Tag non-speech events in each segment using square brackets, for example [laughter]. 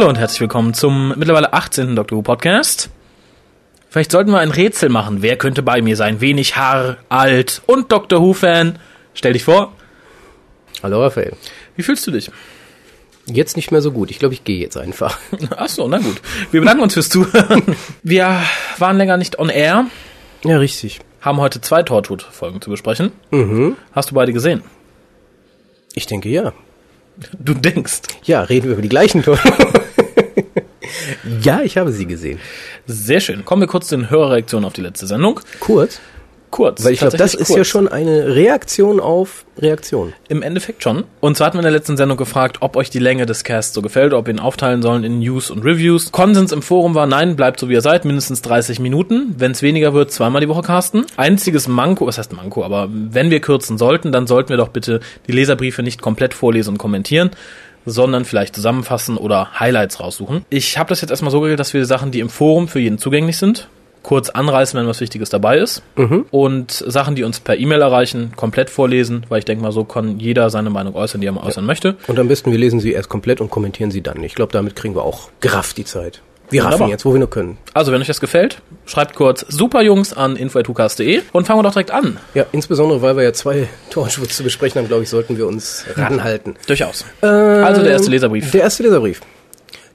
Hallo und herzlich willkommen zum mittlerweile 18. Dr. Who Podcast. Vielleicht sollten wir ein Rätsel machen. Wer könnte bei mir sein? Wenig Haar, alt und Dr. Who-Fan. Stell dich vor. Hallo Raphael. Wie fühlst du dich? Jetzt nicht mehr so gut. Ich glaube, ich gehe jetzt einfach. [laughs] Ach so, na gut. Wir bedanken uns fürs Zuhören. Wir waren länger nicht on air, Ja, richtig. haben heute zwei Tortwood-Folgen zu besprechen. Mhm. Hast du beide gesehen? Ich denke ja. Du denkst. Ja, reden wir über die gleichen Tore. [laughs] ja, ich habe sie gesehen. Sehr schön. Kommen wir kurz zu den Hörerreaktionen auf die letzte Sendung. Kurz, Kurz. weil ich glaube, das ist ja kurz. schon eine Reaktion auf Reaktion. Im Endeffekt schon. Und zwar hatten wir in der letzten Sendung gefragt, ob euch die Länge des Casts so gefällt, ob wir ihn aufteilen sollen in News und Reviews. Konsens im Forum war, nein, bleibt so wie ihr seid, mindestens 30 Minuten. Wenn es weniger wird, zweimal die Woche casten. Einziges Manko, was heißt Manko, aber wenn wir kürzen sollten, dann sollten wir doch bitte die Leserbriefe nicht komplett vorlesen und kommentieren sondern vielleicht zusammenfassen oder Highlights raussuchen. Ich habe das jetzt erstmal so geregelt, dass wir Sachen, die im Forum für jeden zugänglich sind, kurz anreißen, wenn was Wichtiges dabei ist. Und Sachen, die uns per E-Mail erreichen, komplett vorlesen, weil ich denke mal, so kann jeder seine Meinung äußern, die er mal äußern möchte. Und am besten, wir lesen sie erst komplett und kommentieren sie dann. Ich glaube, damit kriegen wir auch gerafft die Zeit. Wir raffen jetzt, wo wir nur können. Also, wenn euch das gefällt, schreibt kurz superjungs an info.hukas.de und fangen wir doch direkt an. Ja, insbesondere, weil wir ja zwei [laughs] Torschwurz zu besprechen haben, glaube ich, sollten wir uns ranhalten. [laughs] Durchaus. also der erste Leserbrief. Der erste Leserbrief.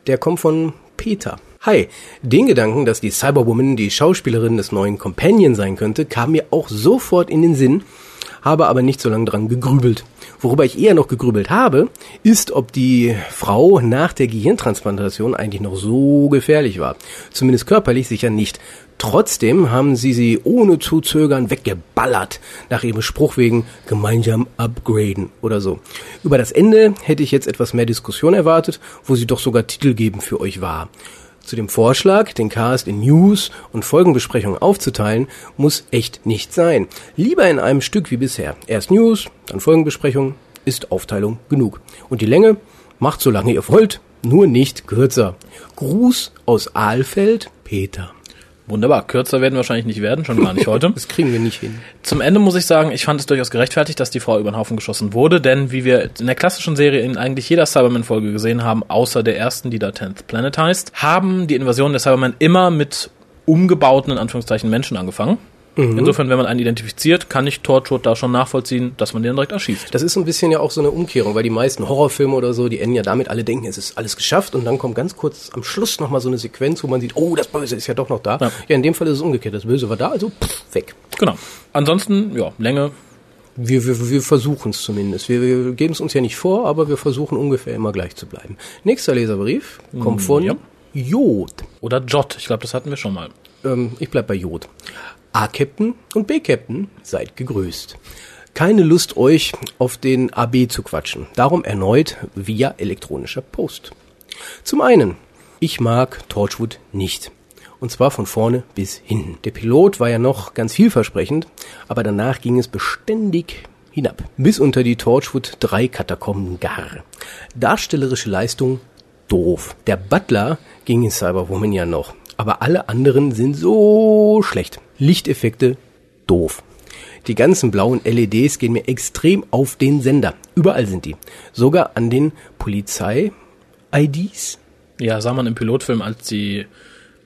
Der kommt von Peter. Hi, den Gedanken, dass die Cyberwoman die Schauspielerin des neuen Companion sein könnte, kam mir auch sofort in den Sinn, habe aber nicht so lange dran gegrübelt. Worüber ich eher noch gegrübelt habe, ist, ob die Frau nach der Gehirntransplantation eigentlich noch so gefährlich war. Zumindest körperlich sicher nicht. Trotzdem haben sie sie ohne zu zögern weggeballert, nach ihrem Spruch wegen gemeinsam upgraden oder so. Über das Ende hätte ich jetzt etwas mehr Diskussion erwartet, wo sie doch sogar Titelgebend für euch war. Zu dem Vorschlag, den Cast in News und Folgenbesprechungen aufzuteilen, muss echt nicht sein. Lieber in einem Stück wie bisher. Erst News, dann Folgenbesprechung, ist Aufteilung genug. Und die Länge macht so lange ihr wollt, nur nicht kürzer. Gruß aus Aalfeld, Peter. Wunderbar. Kürzer werden wir wahrscheinlich nicht werden, schon gar nicht heute. [laughs] Das kriegen wir nicht hin. Zum Ende muss ich sagen, ich fand es durchaus gerechtfertigt, dass die Frau über den Haufen geschossen wurde, denn wie wir in der klassischen Serie in eigentlich jeder Cyberman-Folge gesehen haben, außer der ersten, die da 10th Planet heißt, haben die Invasionen der Cybermen immer mit umgebauten, in Anführungszeichen, Menschen angefangen. Insofern, wenn man einen identifiziert, kann ich Torchwood da schon nachvollziehen, dass man den direkt erschießt. Das ist ein bisschen ja auch so eine Umkehrung, weil die meisten Horrorfilme oder so, die enden ja damit, alle denken, es ist alles geschafft und dann kommt ganz kurz am Schluss nochmal so eine Sequenz, wo man sieht, oh, das Böse ist ja doch noch da. Ja. Ja, in dem Fall ist es umgekehrt. Das Böse war da, also pff, weg. Genau. Ansonsten, ja, Länge. Wir, wir, wir versuchen es zumindest. Wir, wir geben es uns ja nicht vor, aber wir versuchen ungefähr immer gleich zu bleiben. Nächster Leserbrief kommt von ja. Jod. Oder Jot. Ich glaube, das hatten wir schon mal. Ähm, ich bleib bei Jod. A-Captain und B-Captain, seid gegrüßt. Keine Lust, euch auf den AB zu quatschen. Darum erneut via elektronischer Post. Zum einen, ich mag Torchwood nicht. Und zwar von vorne bis hinten. Der Pilot war ja noch ganz vielversprechend, aber danach ging es beständig hinab. Bis unter die Torchwood 3 Katakomben gar. Darstellerische Leistung doof. Der Butler ging in Cyberwoman ja noch, aber alle anderen sind so schlecht. Lichteffekte doof. Die ganzen blauen LEDs gehen mir extrem auf den Sender. Überall sind die. Sogar an den Polizei-IDs. Ja, sah man im Pilotfilm, als die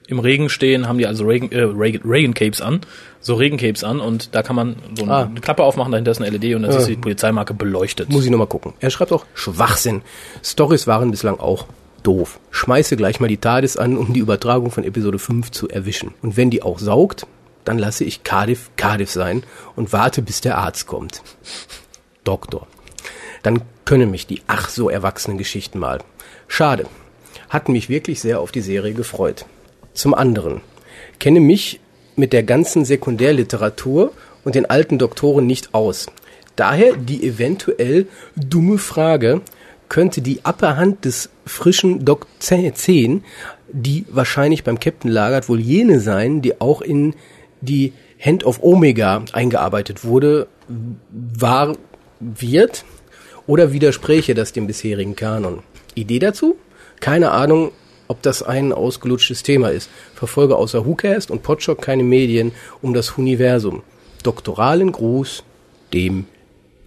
im Regen stehen, haben die also Reagan, äh, Reagan, Reagan Capes an, so Regencapes an und da kann man so eine, Ah. Klappe aufmachen, dahinter ist eine LED und dann ist die Polizeimarke beleuchtet. Muss ich nochmal gucken. Er schreibt auch Schwachsinn. Stories waren bislang auch doof. Schmeiße gleich mal die TARDIS an, um die Übertragung von Episode 5 zu erwischen. Und wenn die auch saugt, dann lasse ich Cardiff Cardiff sein und warte, bis der Arzt kommt. Doktor. Dann können mich die ach so erwachsenen Geschichten mal. Schade. Hatten mich wirklich sehr auf die Serie gefreut. Zum anderen kenne mich mit der ganzen Sekundärliteratur und den alten Doktoren nicht aus. Daher die eventuell dumme Frage, könnte die Upperhand des frischen Doc 10, die wahrscheinlich beim Captain lagert, wohl jene sein, die auch in die Hand of Omega eingearbeitet wurde, war, wird oder widerspräche das dem bisherigen Kanon? Idee dazu? Keine Ahnung, ob das ein ausgelutschtes Thema ist. Verfolge außer WhoCast und Podshock keine Medien um das Universum. Doktoralen Gruß dem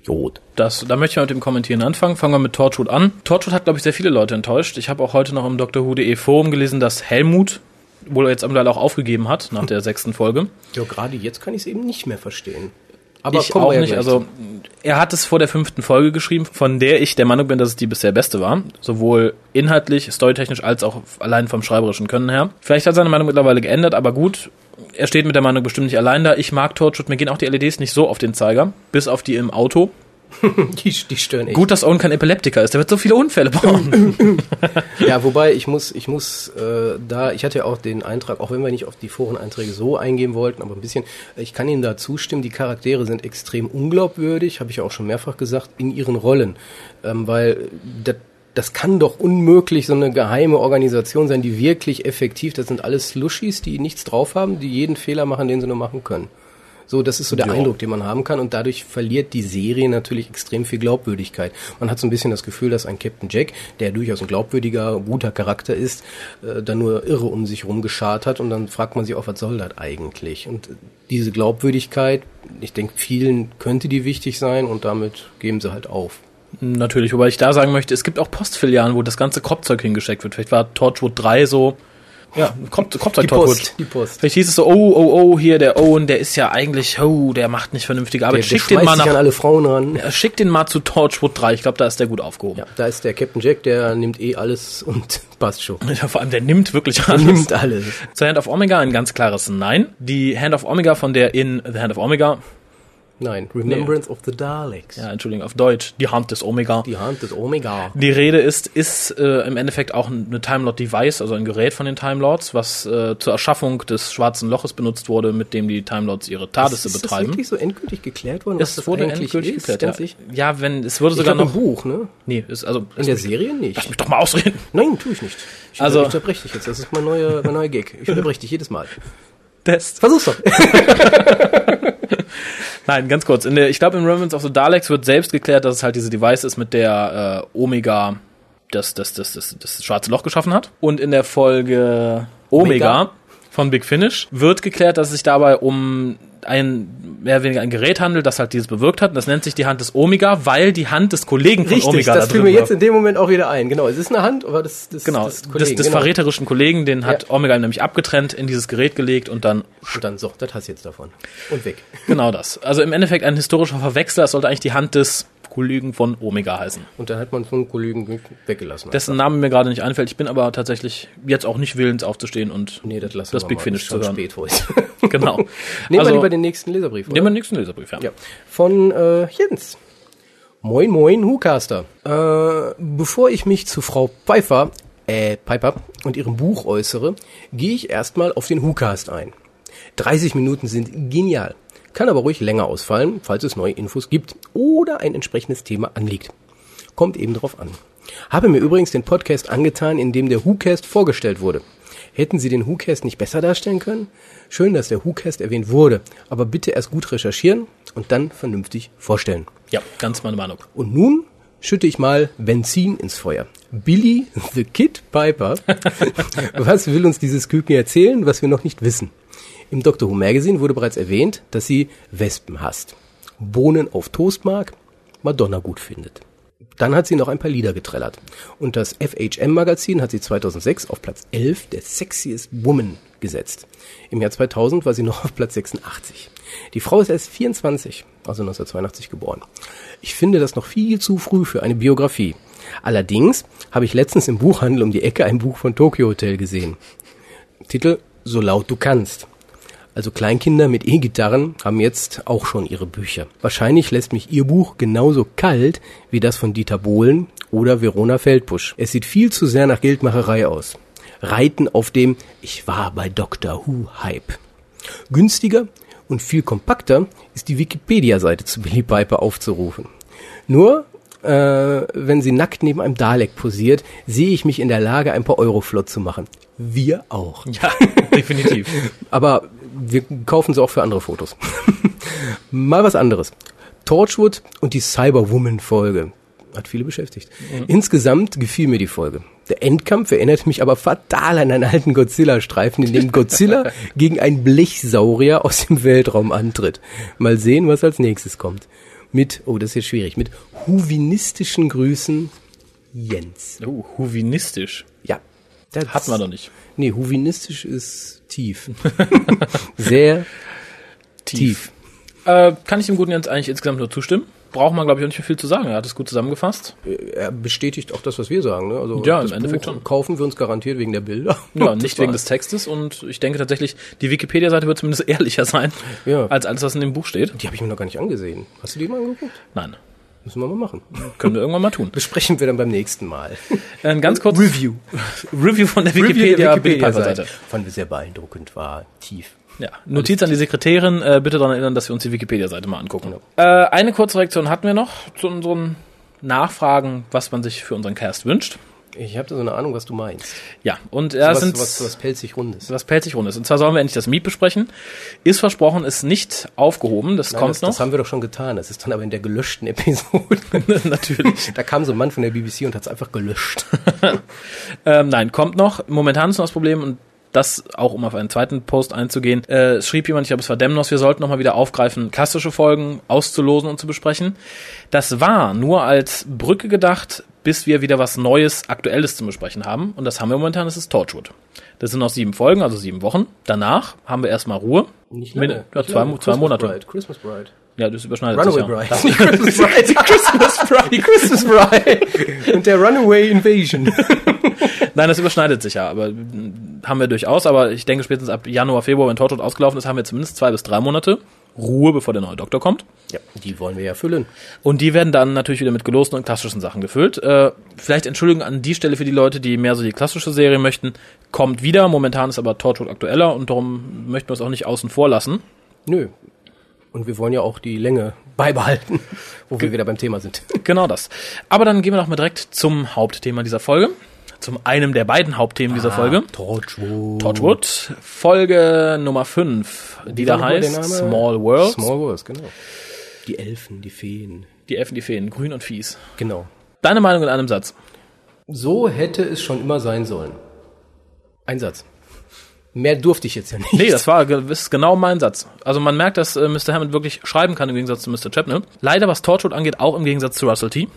Jod. Das, da möchte ich mal mit dem Kommentieren anfangen. Fangen wir mit Torchwood an. Torchwood hat, glaube ich, sehr viele Leute enttäuscht. Ich habe auch heute noch im Dr. Who.de Forum gelesen, dass Helmut wohl jetzt mittlerweile auch aufgegeben hat nach der [laughs] sechsten Folge. Ja, gerade jetzt kann ich es eben nicht mehr verstehen. Aber ich auch nicht. Also er hat es vor der fünften Folge geschrieben, von der ich der Meinung bin, dass es die bisher beste war. Sowohl inhaltlich, storytechnisch als auch allein vom schreiberischen Können her. Vielleicht hat seine Meinung mittlerweile geändert, aber gut. Er steht mit der Meinung bestimmt nicht allein da. Ich mag Torchwood, mir gehen auch die LEDs nicht so auf den Zeiger, bis auf die im Auto. [laughs] die, die stören echt. Gut, dass Owen kein Epileptiker ist, der wird so viele Unfälle bauen. [laughs] Ja, wobei ich muss, ich muss äh, da, ich hatte ja auch den Eintrag, auch wenn wir nicht auf die Foreneinträge so eingehen wollten, aber ein bisschen, ich kann Ihnen da zustimmen, die Charaktere sind extrem unglaubwürdig, habe ich ja auch schon mehrfach gesagt, in ihren Rollen. Ähm, weil das, das kann doch unmöglich so eine geheime Organisation sein, die wirklich effektiv, das sind alles Slushis, die nichts drauf haben, die jeden Fehler machen, den sie nur machen können. So, das ist so der Ja. Eindruck, den man haben kann und dadurch verliert die Serie natürlich extrem viel Glaubwürdigkeit. Man hat so ein bisschen das Gefühl, dass ein Captain Jack, der durchaus ein glaubwürdiger, guter Charakter ist, äh, dann nur irre um sich rumgeschart hat und dann fragt man sich auch, was soll das eigentlich? Und äh, diese Glaubwürdigkeit, ich denke, vielen könnte die wichtig sein und damit geben sie halt auf. Natürlich, wobei ich da sagen möchte, es gibt auch Postfilialen, wo das ganze Kropfzeug hingesteckt wird. Vielleicht war Torchwood 3 so, ja, Krop- Kropfzeug Die Torchwood. Post, die Post. Vielleicht hieß es so, oh, oh, oh, hier der Owen, der ist ja eigentlich, oh, der macht nicht vernünftige Arbeit. Der, der Schick den mal sich an nach, alle Frauen ran. Ja, schick den mal zu Torchwood 3. Ich glaube, da ist der gut aufgehoben. Ja, da ist der Captain Jack, der nimmt eh alles und [laughs] passt schon. [laughs] Ja, vor allem, der nimmt wirklich alles. nimmt alles. Zur Hand of Omega ein ganz klares Nein. Die Hand of Omega von der in The Hand of Omega, Nein, Remembrance of the Daleks. ja, Entschuldigung, auf Deutsch, die Hand des Omega. Die Hand des Omega. Die Rede ist, ist äh, im Endeffekt auch eine Time Lord Device, also ein Gerät von den Time Lords, was äh, zur Erschaffung des schwarzen Loches benutzt wurde, mit dem die Time Lords ihre TARDISe ist das betreiben. wirklich so endgültig geklärt worden, was Es das wurde endgültig ist? geklärt. Ja. ja, wenn es wurde Ich sogar glaube noch im Buch, ne? Nee, ist also In der mich, Serie nicht. lass mich doch mal ausreden. Nein, tue ich nicht. Ich Also- also, unterbreche dich jetzt. Das ist mein neuer, mein neuer Gag. Ich unterbreche dich jedes Mal. Test. Versuch's doch. [laughs] Nein, ganz kurz. In der, ich glaube, in Remnants of the Daleks wird selbst geklärt, dass es halt diese Device ist, mit der äh, Omega das, das, das, das, das schwarze Loch geschaffen hat. Und in der Folge Omega, Omega. von Big Finish wird geklärt, dass es sich dabei um ein mehr oder weniger ein Gerät handelt, das halt dieses bewirkt hat. Und das nennt sich die Hand des Omega, weil die Hand des Kollegen von Richtig, Omega das da fiel mir jetzt in dem Moment auch wieder ein. Genau, es ist eine Hand, aber das, das Genau, des des genau. verräterischen Kollegen, den hat Ja. Omega nämlich abgetrennt, in dieses Gerät gelegt und dann Und dann, so, das hast du jetzt davon. Und weg. genau das. Also im Endeffekt ein historischer Verwechsler, es sollte eigentlich die Hand des Kollegen von Omega heißen. Und dann hat man einen Kollegen weggelassen. Dessen Name mir gerade nicht einfällt. Ich bin aber tatsächlich jetzt auch nicht willens aufzustehen und nee, das lassen das wir Big mal. Finish zu hören. spät heute. [laughs] Genau. [laughs] Nehmen Also- wir lieber den nächsten Leserbrief, oder? Nehmen wir den nächsten Leserbrief, ja. Ja. Von äh, Jens. Moin, moin, Hucaster. Äh, bevor ich mich zu Frau Pfeiffer, äh, Piper und ihrem Buch äußere, gehe ich erstmal auf den Hucast ein. 30 Minuten sind genial. Kann aber ruhig länger ausfallen, falls es neue Infos gibt oder ein entsprechendes Thema anliegt. Kommt eben drauf an. Habe mir übrigens den Podcast angetan, in dem der WhoCast vorgestellt wurde. Hätten Sie den WhoCast nicht besser darstellen können? Schön, dass der WhoCast erwähnt wurde, aber bitte erst gut recherchieren und dann vernünftig vorstellen. Ja, ganz meine Meinung. Und nun schütte ich mal Benzin ins Feuer. Billy the Kid Piper. [laughs] was will uns dieses Küken erzählen, was wir noch nicht wissen? Im Doctor Who Magazine wurde bereits erwähnt, dass sie Wespen hasst. Bohnen auf Toast mag, Madonna gut findet. Dann hat sie noch ein paar Lieder getrellert. Und das FHM-Magazin hat sie 2006 auf Platz 11 der Sexiest Woman gesetzt. Im Jahr 2000 war sie noch [laughs] auf Platz 86. Die Frau ist erst 24, also 1982 geboren. Ich finde das noch viel zu früh für eine Biografie. Allerdings habe ich letztens im Buchhandel um die Ecke ein Buch von Tokyo Hotel gesehen. Titel So laut du kannst. Also Kleinkinder mit E-Gitarren haben jetzt auch schon ihre Bücher. Wahrscheinlich lässt mich ihr Buch genauso kalt wie das von Dieter Bohlen oder Verona Feldbusch. Es sieht viel zu sehr nach Geldmacherei aus. Reiten auf dem Ich war bei Dr. Who Hype. Günstiger und viel kompakter ist die Wikipedia-Seite zu Billy Piper aufzurufen. Nur, äh, wenn sie nackt neben einem Dalek posiert, sehe ich mich in der Lage, ein paar Euro flott zu machen. Wir auch. [laughs] Ja, definitiv. [laughs] Aber wir kaufen sie auch für andere Fotos. [laughs] Mal was anderes. Torchwood und die Cyberwoman-Folge. Hat viele beschäftigt. Insgesamt gefiel mir die Folge. Der Endkampf erinnert mich aber fatal an einen alten Godzilla-Streifen, in dem Godzilla gegen einen Blechsaurier aus dem Weltraum antritt. Mal sehen, was als nächstes kommt. Mit, oh, das ist jetzt schwierig, mit huvinistischen Grüßen, Jens. Oh, huvinistisch. Ja. Das Hatten wir doch nicht. Nee, huvinistisch ist tief. [laughs] Sehr tief. Äh, kann ich dem guten Jens eigentlich insgesamt nur zustimmen? Braucht man, glaube ich, auch nicht mehr viel zu sagen. Er hat es gut zusammengefasst. Er bestätigt auch das, was wir sagen. Ne? Also Ja, im Endeffekt Buch schon. kaufen wir uns garantiert wegen der Bilder. [laughs] Ja, nicht wegen des Textes und ich denke tatsächlich, die Wikipedia-Seite wird zumindest [laughs] ehrlicher sein, Ja. als alles, was in dem Buch steht. Die habe ich mir noch gar nicht angesehen. Hast du die mal angeguckt? Nein. Müssen wir mal machen. Können wir irgendwann mal tun. [laughs] Besprechen wir dann beim nächsten Mal. Ein ganz kurz Review. Review von der Review Wikipedia, der Wikipedia-Seite. Fanden wir sehr beeindruckend, war tief. Ja. Notiz an die Sekretärin, äh, bitte daran erinnern, dass wir uns die Wikipedia-Seite mal angucken. Genau. Äh, eine kurze Reaktion hatten wir noch zu unseren Nachfragen, was man sich für unseren Cast wünscht. Ich habe da so eine Ahnung, was du meinst. Ja, und ja, was, sind was, was pelzig rundes. was pelzig rund ist. Und zwar sollen wir endlich das Miet besprechen. Ist versprochen, ist nicht aufgehoben. Das Nein, kommt das, das noch. haben wir doch schon getan. Das ist dann aber in der gelöschten Episode. [laughs] Natürlich. da kam so ein Mann von der BBC und hat es einfach gelöscht. [laughs] Ähm, nein, kommt noch. Momentan ist noch das Problem und das auch, um auf einen zweiten Post einzugehen. Äh, schrieb jemand, ich glaube, es war Demnos, wir sollten nochmal wieder aufgreifen, klassische Folgen auszulosen und zu besprechen. Das war nur als Brücke gedacht, bis wir wieder was Neues, Aktuelles zu besprechen haben. Und das haben wir momentan, das ist Torchwood. Das sind noch sieben Folgen, also sieben Wochen. Danach haben wir erstmal Ruhe. Nicht Mit- lange. ja, Nicht zwei, lange. zwei Christmas Monate. Bride. Christmas Bride. Ja, das überschneidet Runaway sich ja. Bride. Bride. [laughs] Die Christmas Bride. Die Christmas Bride. Und der Runaway Invasion. [laughs] Nein, das überschneidet sich ja, aber mm, haben wir durchaus. Aber ich denke, spätestens ab Januar, Februar, wenn Torchwood ausgelaufen ist, haben wir zumindest zwei bis drei Monate Ruhe, bevor der neue Doktor kommt. Ja, die wollen wir ja füllen. Und die werden dann natürlich wieder mit gelosten und klassischen Sachen gefüllt. Äh, vielleicht Entschuldigung an die Stelle für die Leute, die mehr so die klassische Serie möchten. Kommt wieder. Momentan ist aber Torchwood aktueller und darum möchten wir es auch nicht außen vor lassen. Nö. Und wir wollen ja auch die Länge beibehalten, [laughs] wo wir wieder beim Thema sind. Genau das. Aber dann gehen wir doch mal direkt zum Hauptthema dieser Folge. Zum einem der beiden Hauptthemen dieser Folge. Torchwood. Torchwood. Folge Nummer 5, die da nochmal der heißt? Small Worlds. Small Worlds, genau. Die Elfen, die Feen. Die Elfen, die Feen, grün und fies. Genau. Deine Meinung in einem Satz. So hätte es schon immer sein sollen. Ein Satz. Mehr durfte ich jetzt ja nicht. Nee, das war ge- ist genau mein Satz. Also man merkt, dass äh, Mr. Hammond wirklich schreiben kann im Gegensatz zu Mr. Chapnell. Leider, was Torchwood angeht, auch im Gegensatz zu Russell T.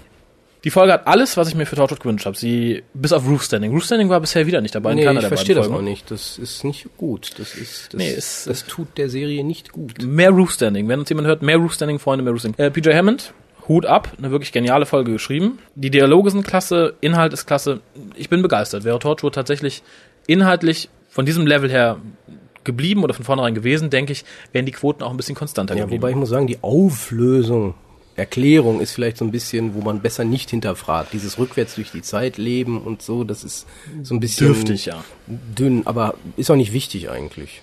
Die Folge hat alles, was ich mir für Torchwood gewünscht habe. Sie, bis auf Roof Standing. Roof Standing war bisher wieder nicht dabei in Nee, keiner ich verstehe das auch nicht. Das ist nicht gut. Das ist, das, Nee, es- das tut der Serie nicht gut. Mehr Roof Standing. Wenn uns jemand hört, mehr Roof Standing, Freunde, mehr Roof Standing. Äh, PJ Hammond, Hut ab, eine wirklich geniale Folge geschrieben. Die Dialoge sind klasse, Inhalt ist klasse. Ich bin begeistert. Wäre Torchwood tatsächlich inhaltlich von diesem Level her geblieben oder von vornherein gewesen, denke ich, wären die Quoten auch ein bisschen konstanter Ja, geblieben. wobei ich muss sagen, die Auflösung, Erklärung ist vielleicht so ein bisschen, wo man besser nicht hinterfragt. Dieses rückwärts durch die Zeit leben und so, das ist so ein bisschen Dürftig, ja. dünn, aber ist auch nicht wichtig eigentlich.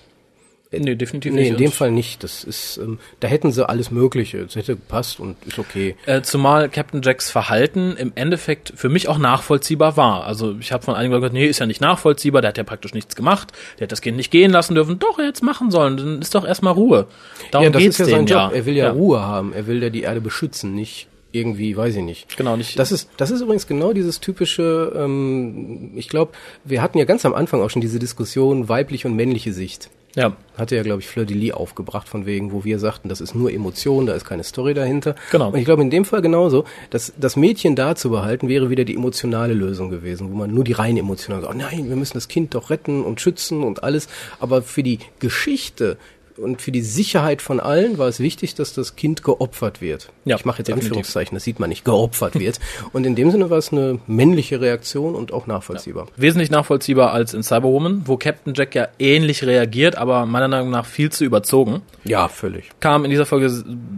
Nee, definitiv Nee, nicht. in dem Fall nicht. Das ist, ähm, da hätten sie alles Mögliche. Das hätte gepasst und ist okay. Äh, zumal Captain Jacks Verhalten im Endeffekt für mich auch nachvollziehbar war. Also ich habe von einigen gesagt, nee, ist ja nicht nachvollziehbar, der hat ja praktisch nichts gemacht, der hat das Kind nicht gehen lassen dürfen. Doch, er hätte es machen sollen, dann ist doch erstmal Ruhe. Darum ja, das geht's ist ja sein Job. Er will ja, ja. Ruhe haben. Er will ja die Erde beschützen, nicht irgendwie, weiß ich nicht. Genau, nicht. Das ist, das ist übrigens genau dieses typische, ähm, ich glaube, wir hatten ja ganz am Anfang auch schon diese Diskussion weibliche und männliche Sicht. Ja, Hatte ja, glaube ich, Fleur de Lis aufgebracht, von wegen, wo wir sagten, das ist nur Emotion, da ist keine Story dahinter. Genau. Und ich glaube, in dem Fall genauso, dass das Mädchen da zu behalten, wäre wieder die emotionale Lösung gewesen, wo man nur die rein emotional sagt, oh nein, wir müssen das Kind doch retten und schützen und alles. Aber für die Geschichte und für die Sicherheit von allen war es wichtig, dass das Kind geopfert wird. Ja, ich mache jetzt definitiv. Anführungszeichen, das sieht man nicht, geopfert wird. [laughs] Und in dem Sinne war es eine männliche Reaktion und auch nachvollziehbar. wesentlich nachvollziehbar als in Cyberwoman, wo Captain Jack ja ähnlich reagiert, aber meiner Meinung nach viel zu überzogen. Ja, völlig. kam in dieser Folge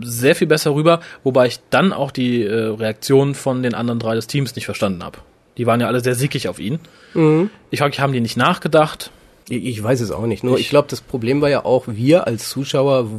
sehr viel besser rüber, wobei ich dann auch die äh, Reaktion von den anderen drei des Teams nicht verstanden habe. Die waren ja alle sehr sickig auf ihn. Ich frage haben die nicht nachgedacht? Ich ich weiß es auch nicht. Nur ich, glaube, das Problem war ja auch, wir als Zuschauer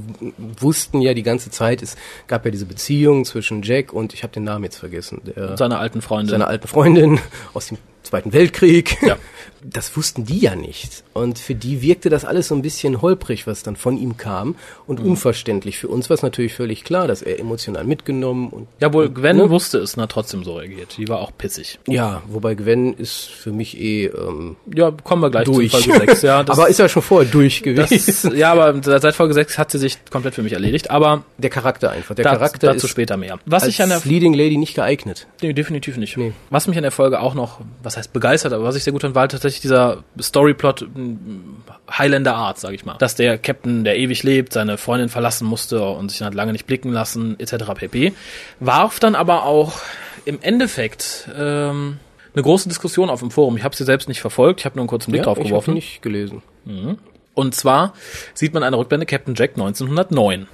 wussten ja die ganze Zeit, es gab ja diese Beziehung zwischen Jack und ich habe den Namen jetzt vergessen, der, Seine alten Freunde. seiner alten Freundin [laughs] aus dem Zweiten Weltkrieg. Ja. [laughs] Das wussten die ja nicht. Und für die wirkte das alles so ein bisschen holprig, was dann von ihm kam und Mhm. unverständlich. Für uns war es natürlich völlig klar, dass er emotional mitgenommen und Ja, wohl, Gwen Ne? wusste es, na trotzdem so reagiert. Die war auch pissig. ja, wobei Gwen ist für mich eh ähm, Ja, kommen wir gleich durch. zu Folge 6. Ja, [laughs] aber ist ja schon vorher durch gewesen. das, [laughs] ja, aber seit Folge 6 hat sie sich komplett für mich erledigt. Aber der Charakter einfach. Der da, Charakter dazu ist später mehr. Was ich an der Leading Lady nicht geeignet. Nee, definitiv nicht. Nee. Was mich an der Folge auch noch, was heißt begeistert, aber was ich sehr gut fand, war tatsächlich dieser Storyplot Highlander Art, sag ich mal. Dass der Captain, der ewig lebt, seine Freundin verlassen musste und sich dann lange nicht blicken lassen, etc. pp. Warf dann aber auch im Endeffekt ähm, eine große Diskussion auf dem Forum. Ich habe sie selbst nicht verfolgt, ich habe nur einen kurzen Blick drauf ich habe geworfen. nicht gelesen. Und zwar sieht man eine Rückblende Captain Jack 1909.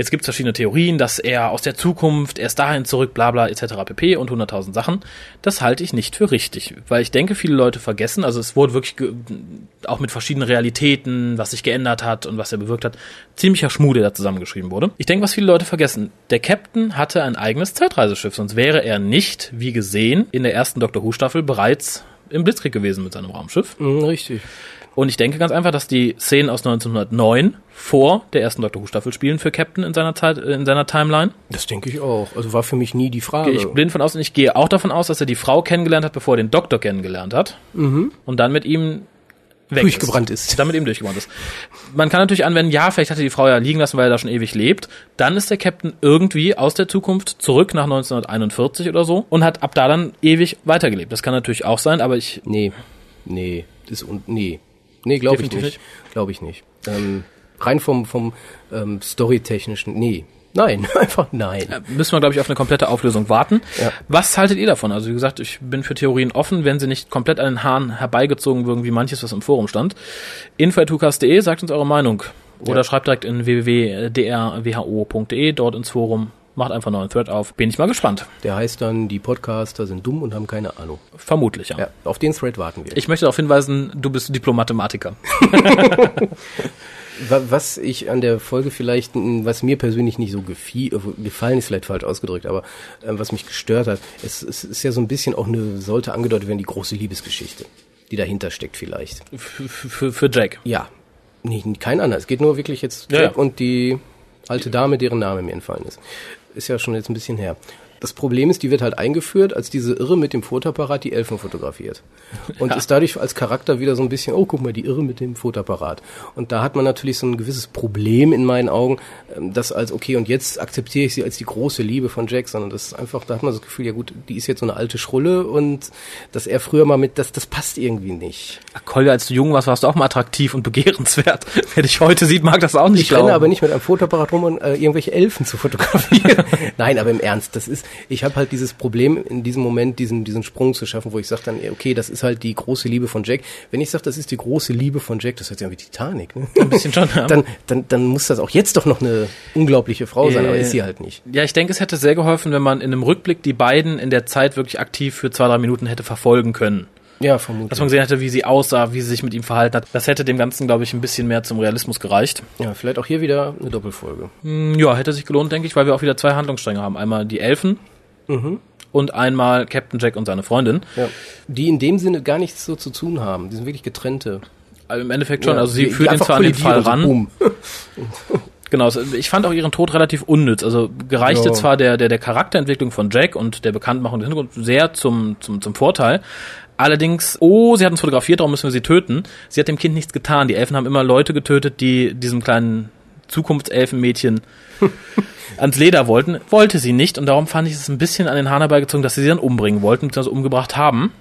Jetzt gibt es verschiedene Theorien, dass er aus der Zukunft erst dahin zurück, bla bla etc. pp. und 100.000 Sachen. Das halte ich nicht für richtig, weil ich denke, viele Leute vergessen, also es wurde wirklich auch mit verschiedenen Realitäten, was sich geändert hat und was er bewirkt hat, ziemlicher Schmuh, der da zusammengeschrieben wurde. Ich denke, was viele Leute vergessen, der Captain hatte ein eigenes Zeitreiseschiff, sonst wäre er nicht, wie gesehen, in der ersten Doctor Who Staffel bereits im Blitzkrieg gewesen mit seinem Raumschiff. Mhm, richtig. Und ich denke ganz einfach, dass die Szenen aus 1909 vor der ersten Doctor Who Staffel spielen für Captain in seiner Zeit, äh, in seiner Timeline. Das denke ich auch. Also war für mich nie die Frage. Gehe ich blind von aus und ich gehe auch davon aus, dass er die Frau kennengelernt hat, bevor er den Doktor kennengelernt hat. Und dann mit ihm weg Durchgebrannt ist. Dann mit ihm durchgebrannt ist. Man kann natürlich anwenden, ja, vielleicht hat er die Frau ja liegen lassen, weil er da schon ewig lebt. Dann ist der Captain irgendwie aus der Zukunft zurück nach 1941 oder so und hat ab da dann ewig weitergelebt. Das kann natürlich auch sein, aber ich Nee, nee, das und nee. Nee, glaube ich nicht. Glaube ich nicht. Ähm, rein vom vom ähm, storytechnischen, nee. Nein, [laughs] einfach nein. müssen wir, glaube ich, auf eine komplette Auflösung warten. Ja. Was haltet ihr davon? Also wie gesagt, ich bin für Theorien offen, wenn sie nicht komplett an den Haaren herbeigezogen würden, wie manches, was im Forum stand. info.hukas.de, sagt uns eure Meinung. Oder Ja. schreibt direkt in www.drwho.de, dort ins Forum. Macht einfach einen neuen Thread auf. Bin ich mal gespannt. Der heißt dann, die Podcaster sind dumm und haben keine Ahnung. Vermutlich, ja. Ja, auf den Thread warten wir. Ich möchte darauf hinweisen, du bist Diplom-Mathematiker. [laughs] Wa- Was ich an der Folge vielleicht, was mir persönlich nicht so gefiel, äh, gefallen ist vielleicht falsch ausgedrückt, aber ähm, was mich gestört hat, es, es ist ja so ein bisschen auch eine, sollte angedeutet werden, die große Liebesgeschichte, die dahinter steckt vielleicht. Für, für, für Jack. Ja, nee, kein anderer. Es geht nur wirklich jetzt Ja, Jack ja. und die alte Dame, deren Name mir entfallen ist. Ist ja schon jetzt ein bisschen her. Das Problem ist, die wird halt eingeführt, als diese Irre mit dem Fotoapparat die Elfen fotografiert. Und ist dadurch als Charakter wieder so ein bisschen, oh, guck mal, die Irre mit dem Fotoapparat. Und da hat man natürlich so ein gewisses Problem in meinen Augen, ähm, das als, okay, und jetzt akzeptiere ich sie als die große Liebe von Jack, sondern das ist einfach, da hat man das Gefühl, ja gut, die ist jetzt so eine alte Schrulle und dass er früher mal mit, das, das passt irgendwie nicht. Ach, Kolja, als du jung warst, warst du auch mal attraktiv und begehrenswert. [laughs] Wer dich heute sieht, mag das auch nicht Ich renne aber nicht mit einem Fotoapparat rum, um äh, irgendwelche Elfen zu fotografieren. [laughs] Nein, aber im Ernst, das ist, ich habe halt dieses Problem in diesem Moment, diesen, diesen Sprung zu schaffen, wo ich sage dann, okay, das ist halt die große Liebe von Jack. Wenn ich sage, das ist die große Liebe von Jack, das hört sich an wie Titanic, ne? Ein bisschen schon, [laughs] ja. Dann, dann, dann muss das auch jetzt doch noch eine unglaubliche Frau sein, aber Äh, ist sie halt nicht. Ja, ich denke, es hätte sehr geholfen, wenn man in einem Rückblick die beiden in der Zeit wirklich aktiv für zwei, drei Minuten hätte verfolgen können. Ja, vermutlich. Dass man gesehen hätte, wie sie aussah, wie sie sich mit ihm verhalten hat. Das hätte dem Ganzen, glaube ich, ein bisschen mehr zum Realismus gereicht. ja, vielleicht auch hier wieder eine Doppelfolge. Hm, Ja, hätte sich gelohnt, denke ich, weil wir auch wieder zwei Handlungsstränge haben. Einmal die Elfen und einmal Captain Jack und seine Freundin. Ja. Die in dem Sinne gar nichts so zu tun haben. Die sind wirklich getrennte. Also Im Endeffekt schon, Ja, also sie die- führt ihn zwar an den Fall ran. boom. [laughs] Genau, ich fand auch ihren Tod relativ unnütz. Also gereichte Ja. zwar der, der, der Charakterentwicklung von Jack und der Bekanntmachung des Hintergrunds sehr zum, zum, zum Vorteil. Allerdings, oh, sie hat uns fotografiert, darum müssen wir sie töten. Sie hat dem Kind nichts getan. Die Elfen haben immer Leute getötet, die diesem kleinen Zukunftselfenmädchen [laughs] ans Leder wollten. Wollte sie nicht und darum fand ich es ein bisschen an den Haaren herbeigezogen, dass sie sie dann umbringen wollten, beziehungsweise umgebracht haben.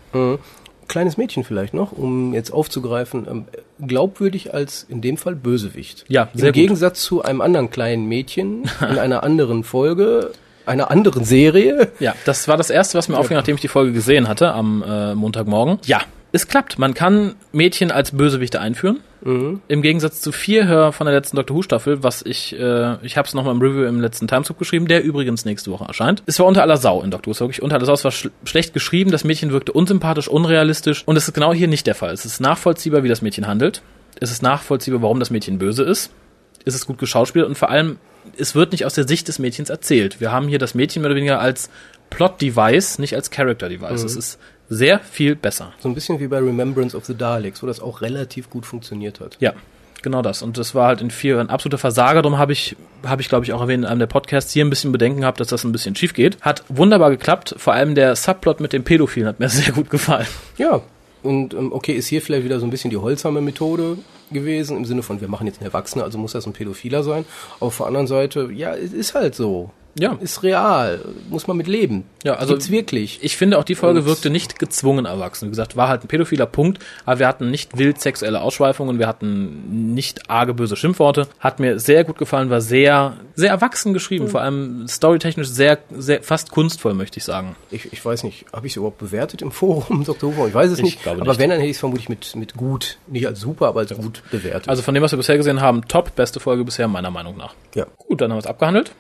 Kleines Mädchen vielleicht noch, um jetzt aufzugreifen, ähm, glaubwürdig als in dem Fall Bösewicht. Ja, sehr Im gut. Gegensatz zu einem anderen kleinen Mädchen in [laughs] einer anderen Folge, einer anderen Serie. Ja, das war das Erste, was mir aufging, nachdem ich die Folge gesehen hatte am äh, Montagmorgen. Ja, es klappt. Man kann Mädchen als Bösewichte einführen. Im Gegensatz zu vier von der letzten Doctor Who Staffel, was ich, äh, ich habe es nochmal im Review im letzten Timescoop geschrieben, der übrigens nächste Woche erscheint. Es war unter aller Sau in Doctor Who, wirklich unter aller Sau. Es war sch schlecht geschrieben, das Mädchen wirkte unsympathisch, unrealistisch und es ist genau hier nicht der Fall. Es ist nachvollziehbar, wie das Mädchen handelt. Es ist nachvollziehbar, warum das Mädchen böse ist. Es ist gut geschauspielt und vor allem, es wird nicht aus der Sicht des Mädchens erzählt. Wir haben hier das Mädchen mehr oder weniger als Plot-Device, nicht als Character-Device. Es ist sehr viel besser. So ein bisschen wie bei Remembrance of the Daleks, wo das auch relativ gut funktioniert hat. Ja, genau das. Und das war halt in vier ein absoluter Versager. Darum habe ich, habe ich glaube ich auch erwähnt in einem der Podcasts hier ein bisschen Bedenken gehabt, dass das ein bisschen schief geht. Hat wunderbar geklappt. Vor allem der Subplot mit dem Pädophilen hat mir [laughs] sehr gut gefallen. Ja, und ähm, okay, ist hier vielleicht wieder so ein bisschen die holzame Methode gewesen, im Sinne von, wir machen jetzt einen Erwachsenen, also muss das ein Pädophiler sein. Auf der anderen Seite, ja, es ist halt so. Ja. Ist real. Muss man mit leben. Ja, also Gibt's wirklich. Ich finde auch die Folge Und- wirkte nicht gezwungen erwachsen. Wie gesagt, war halt ein pädophiler Punkt, aber wir hatten nicht wild sexuelle Ausschweifungen, wir hatten nicht arge böse Schimpfworte. Hat mir sehr gut gefallen, war sehr, sehr erwachsen geschrieben, Mhm. vor allem storytechnisch sehr, sehr, fast kunstvoll, möchte ich sagen. Ich, ich weiß nicht, habe ich es überhaupt bewertet im [laughs] Forum, Dr. Huber? Ich weiß es Ich nicht. aber nicht. wenn, dann hätte ich es vermutlich mit, mit gut, nicht als super, aber als gut bewertet. Also von dem, was wir bisher gesehen haben, top, beste Folge bisher, meiner Meinung nach. ja, Gut, dann haben wir es abgehandelt.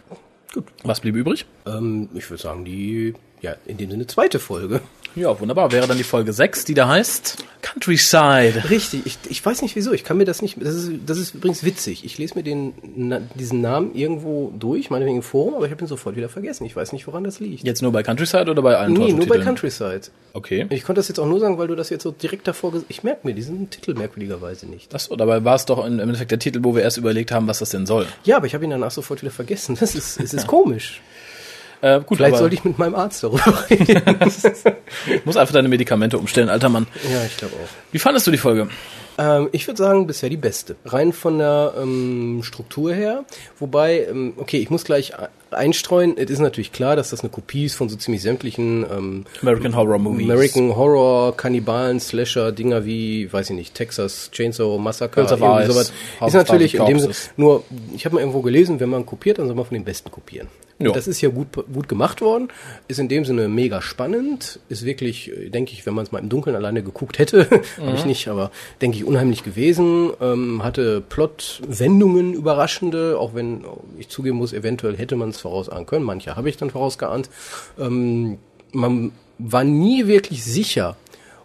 Gut. Was blieb übrig? Ähm, ich würde sagen, die, ja, in dem Sinne zweite Folge. Ja, wunderbar. Wäre dann die Folge 6, die da heißt Countryside. Richtig, ich, ich weiß nicht wieso, ich kann mir das nicht, das ist, das ist übrigens witzig. Ich lese mir den, na, diesen Namen irgendwo durch, meinetwegen im Forum, aber ich habe ihn sofort wieder vergessen. Ich weiß nicht, woran das liegt. Jetzt nur bei Countryside oder bei allen nee, nur bei? Countryside. Okay. Ich konnte das jetzt auch nur sagen, weil du das jetzt so direkt davor gesagt Ich merke mir diesen Titel merkwürdigerweise nicht. Achso, dabei war es doch im Endeffekt der Titel, wo wir erst überlegt haben, was das denn soll. Ja, aber ich habe ihn danach sofort wieder vergessen. Das ist, es ist [laughs] komisch. Äh, gut, Vielleicht sollte ich mit meinem Arzt darüber reden. [laughs] muss einfach deine Medikamente umstellen, alter Mann. ja, ich glaube auch. Wie fandest du die Folge? Ähm, ich würde sagen, bisher die beste. Rein von der ähm, Struktur her. Wobei, ähm, okay, ich muss gleich e- einstreuen. Es ist natürlich klar, dass das eine Kopie ist von so ziemlich sämtlichen ähm, American Horror Movies. American Horror, Kannibalen, Slasher, Dinger wie, weiß ich nicht, Texas Chainsaw Massacre, sowas. Ist natürlich in dem Sinne, nur, ich habe mal irgendwo gelesen, wenn man kopiert, dann soll man von den Besten kopieren. Ja. Das ist ja gut, gut gemacht worden, ist in dem Sinne mega spannend, ist wirklich, äh, denke ich, wenn man es mal im Dunkeln alleine geguckt hätte, [laughs] habe ich nicht, aber denke ich, unheimlich gewesen, ähm, hatte Plot-Wendungen überraschende, auch wenn ich zugeben muss, eventuell hätte man es vorausahnen können, manche habe ich dann vorausgeahnt. Ähm, man war nie wirklich sicher,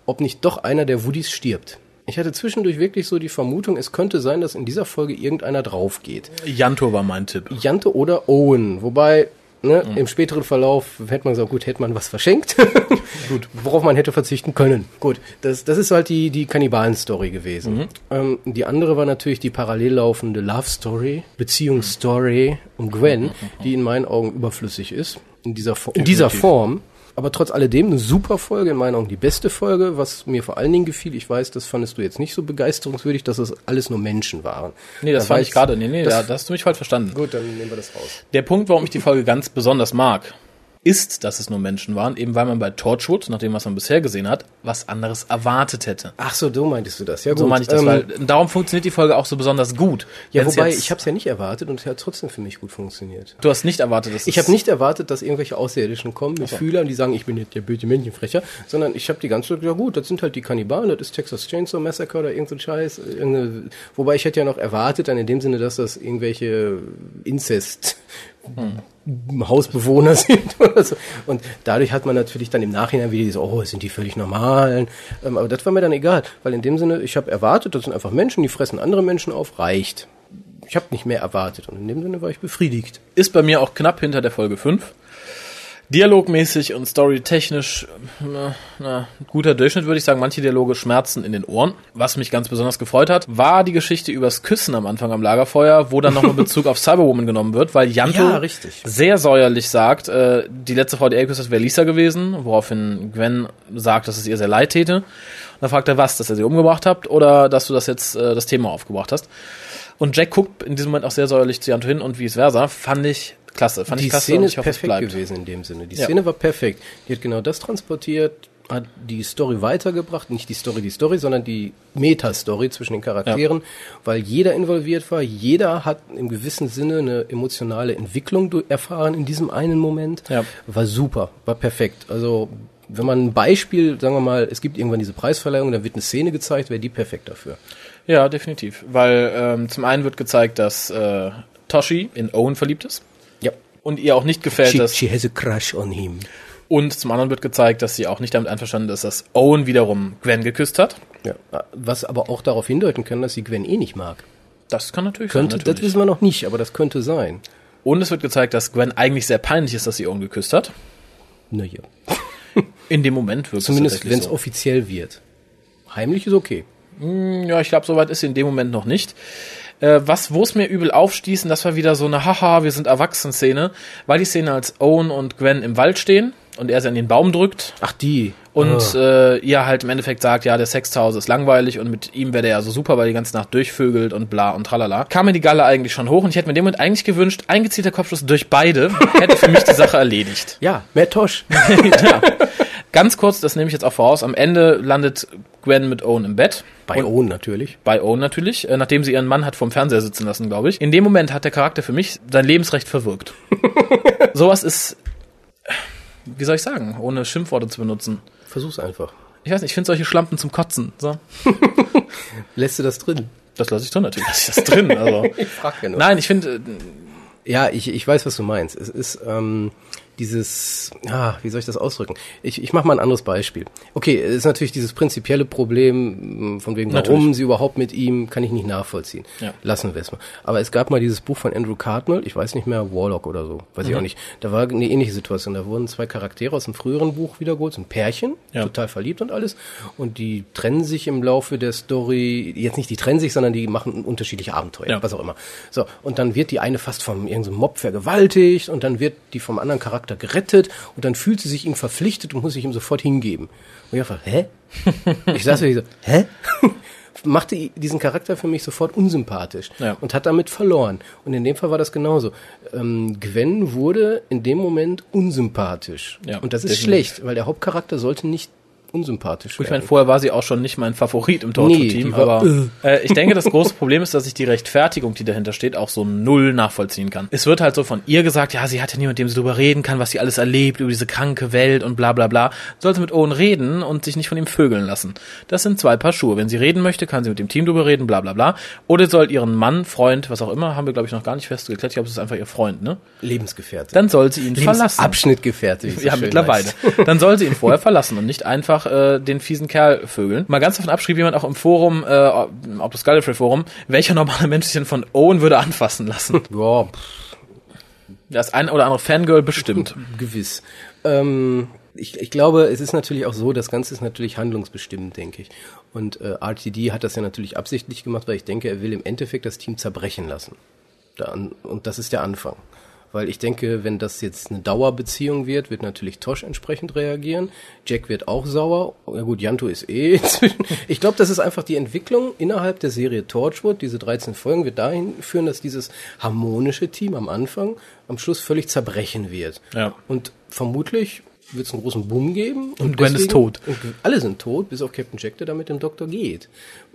ob nicht doch einer der Woodies stirbt. Ich hatte zwischendurch wirklich so die Vermutung, es könnte sein, dass in dieser Folge irgendeiner drauf geht. Janto war mein Tipp. Jante oder Owen. Wobei, ne, im späteren Verlauf hätte man gesagt, gut, hätte man was verschenkt. [laughs] gut, worauf man hätte verzichten können. Gut, das, das ist halt die, die Kannibalen-Story gewesen. Ähm, die andere war natürlich die parallel laufende Love-Story, Beziehungsstory um Gwen, die in meinen Augen überflüssig ist. In dieser, Fo- in dieser. Form. Aber trotz alledem eine super Folge, in meinen Augen die beste Folge, was mir vor allen Dingen gefiel. Ich weiß, das fandest du jetzt nicht so begeisterungswürdig, dass es alles nur Menschen waren. Nee, das Da fand ich gerade. Nee, nee, das- da, da hast du mich falsch verstanden. Gut, dann nehmen wir das raus. Der Punkt, warum ich die Folge ganz besonders mag, ist, dass es nur Menschen waren, eben weil man bei Torchwood, nach dem, was man bisher gesehen hat, was anderes erwartet hätte. Ach so, so meintest du das. Ja, gut. So meine ich das, Ähm, weil darum funktioniert die Folge auch so besonders gut. ja, wobei, ich habe es ja nicht erwartet und es hat trotzdem für mich gut funktioniert. Du hast nicht erwartet, dass Ich habe nicht erwartet, dass irgendwelche Außerirdischen kommen mit Fühlern, die sagen, ich bin jetzt der böse Männchenfrecher, sondern ich habe die ganze Zeit, ja gut, das sind halt die Kannibalen, das ist Texas Chainsaw Massacre oder irgend so Scheiß. Wobei ich hätte ja noch erwartet, dann in dem Sinne, dass das irgendwelche Inzest Hausbewohner [laughs] sind oder so. Und dadurch hat man natürlich dann im Nachhinein wieder diese, oh, sind die völlig normalen. Ähm, aber das war mir dann egal, weil in dem Sinne, ich habe erwartet, das sind einfach Menschen, die fressen andere Menschen auf, reicht. Ich habe nicht mehr erwartet und in dem Sinne war ich befriedigt. ist bei mir auch knapp hinter der Folge 5. Dialogmäßig und storytechnisch, na, na, guter Durchschnitt würde ich sagen. Manche Dialoge schmerzen in den Ohren. Was mich ganz besonders gefreut hat, war die Geschichte übers Küssen am Anfang am Lagerfeuer, wo dann nochmal [laughs] Bezug auf Cyberwoman genommen wird, weil Janto Ja, sehr säuerlich sagt, äh, die letzte Frau, die er geküsst hat, wäre Lisa gewesen, woraufhin Gwen sagt, dass es ihr sehr leid täte. Und dann fragt er, was, dass er sie umgebracht habt oder dass du das jetzt, äh, das Thema aufgebracht hast. Und Jack guckt in diesem Moment auch sehr säuerlich zu Janto hin und vice versa. Fand ich klasse. Fand die ich klasse Szene ist hoffe, perfekt gewesen in dem Sinne. Die Ja. Szene war perfekt. Die hat genau das transportiert, hat die Story weitergebracht, nicht die Story, die Story, sondern die Meta-Story zwischen den Charakteren, weil jeder involviert war, jeder hat im gewissen Sinne eine emotionale Entwicklung erfahren in diesem einen Moment. Ja. War super, war perfekt. Also wenn man ein Beispiel, sagen wir mal, es gibt irgendwann diese Preisverleihung, dann wird eine Szene gezeigt, wäre die perfekt dafür. Ja, definitiv. Weil ähm, zum einen wird gezeigt, dass äh, Toshi in Owen verliebt ist Ja. Und ihr auch nicht gefällt, She, dass she has a crush on him. und zum anderen wird gezeigt, dass sie auch nicht damit einverstanden ist, dass Owen wiederum Gwen geküsst hat. Ja. Was aber auch darauf hindeuten kann, dass sie Gwen eh nicht mag. Das kann natürlich Könnte, sein. das Natürlich. wissen wir noch nicht, aber das könnte sein. Und es wird gezeigt, dass Gwen eigentlich sehr peinlich ist, dass sie Owen geküsst hat. Naja. [laughs] In dem Moment wirkt Zumindest es wenn es offiziell wird. Heimlich ist okay. so. Ja, ich glaube, soweit ist sie in dem Moment noch nicht. Äh, was, wo es mir übel aufstießen, das war wieder so eine Haha, wir sind Erwachsenen-Szene, war die Szene, als Owen und Gwen im Wald stehen und er sie an den Baum drückt Ach, die. und Ah. äh, ihr halt im Endeffekt sagt, ja, der Sex zu Hause ist langweilig und mit ihm wäre der ja so super, weil die ganze Nacht durchvögelt und bla und tralala. Kam mir die Galle eigentlich schon hoch und ich hätte mir dem Moment eigentlich gewünscht, ein gezielter Kopfschuss durch beide [laughs] hätte für mich die Sache erledigt. ja, Matt Tosh. [laughs] [laughs] ja. Ganz kurz, das nehme ich jetzt auch voraus, am Ende landet Gwen mit Owen im Bett. Bei Und- Owen natürlich. bei Owen natürlich, äh, nachdem sie ihren Mann hat vom Fernseher sitzen lassen, glaube ich. In dem Moment hat der Charakter für mich sein Lebensrecht verwirkt. [laughs] Sowas ist, wie soll ich sagen, ohne Schimpfworte zu benutzen. Versuch's einfach. Ich weiß nicht, ich finde solche Schlampen zum Kotzen. So. [laughs] Lässt du das drin? Das lasse ich drin natürlich. Lass ich das drin. Also. [laughs] Ich frag ja nur. Nein, ich finde, äh, Ja, ich, ich weiß, was du meinst. Es ist ähm, dieses, ah, wie soll ich das ausdrücken? Ich, ich mache mal ein anderes Beispiel. Okay, es ist natürlich dieses prinzipielle Problem, mh, von wegen, warum Natürlich. sie überhaupt mit ihm, kann ich nicht nachvollziehen. Ja. Lassen wir es mal. Aber es gab mal dieses Buch von Andrew Cardinal, ich weiß nicht mehr, Warlock oder so, weiß Mhm. ich auch nicht. Da war eine ähnliche Situation. Da wurden zwei Charaktere aus einem früheren Buch wiedergeholt, so ein Pärchen, Ja. total verliebt und alles. Und die trennen sich im Laufe der Story, jetzt nicht die trennen sich, sondern die machen unterschiedliche Abenteuer, Ja. was auch immer. So, und dann wird die eine fast vom irgendeinem Mob vergewaltigt und dann wird die vom anderen Charakter gerettet und dann fühlt sie sich ihm verpflichtet und muss sich ihm sofort hingeben. Und ich einfach, hä? [laughs] Ich saß wirklich so, hä? [laughs] Machte diesen Charakter für mich sofort unsympathisch Ja. und hat damit verloren. Und in dem Fall war das genauso. Ähm, Gwen wurde in dem Moment unsympathisch. Ja, und das ist definitiv. schlecht, weil der Hauptcharakter sollte nicht unsympathisch ich meine, vorher war sie auch schon nicht mein Favorit im Torture-Team, aber äh, ich denke, das [laughs] große Problem ist, dass ich die Rechtfertigung, die dahinter steht, auch so null nachvollziehen kann. Es wird halt so von ihr gesagt, ja, sie hat ja niemand, mit dem sie drüber reden kann, was sie alles erlebt, über diese kranke Welt und bla bla bla. Sollte mit Owen reden und sich nicht von ihm vögeln lassen. Das sind zwei Paar Schuhe. Wenn sie reden möchte, kann sie mit dem Team drüber reden, bla bla bla. Oder soll ihren Mann, Freund, was auch immer, haben wir, glaube ich, noch gar nicht festgeklärt. Ich glaube, es ist einfach ihr Freund, ne? Lebensgefährte. Dann soll sie ihn verlassen. Abschnittgefährte. Ja, mittlerweile. heißt. [laughs] Dann soll sie ihn vorher verlassen und nicht einfach äh, den fiesen Kerl vögeln. Mal ganz davon ab, schrieb jemand auch im Forum, äh, auf das Gallifrey Forum, welcher normale Mensch sich denn von Owen würde anfassen lassen? [laughs] Ja, Das ein oder andere Fangirl bestimmt. [laughs] gewiss. Ähm, ich, ich glaube, es ist natürlich auch so, das Ganze ist natürlich handlungsbestimmt, denke ich. Und äh, RTD hat das ja natürlich absichtlich gemacht, weil ich denke, er will im Endeffekt das Team zerbrechen lassen. Dann, und das ist der Anfang. Weil ich denke, wenn das jetzt eine Dauerbeziehung wird, wird natürlich Tosh entsprechend reagieren. Jack wird auch sauer. Ja gut, Janto ist eh [laughs] inzwischen. Ich glaube, das ist einfach die Entwicklung innerhalb der Serie Torchwood. Diese 13 Folgen wird dahin führen, dass dieses harmonische Team am Anfang am Schluss völlig zerbrechen wird. Ja. Und vermutlich wird es einen großen Boom geben. Und Gwen ist tot. Und alle sind tot, bis auf Captain Jack, der da mit dem Doktor geht.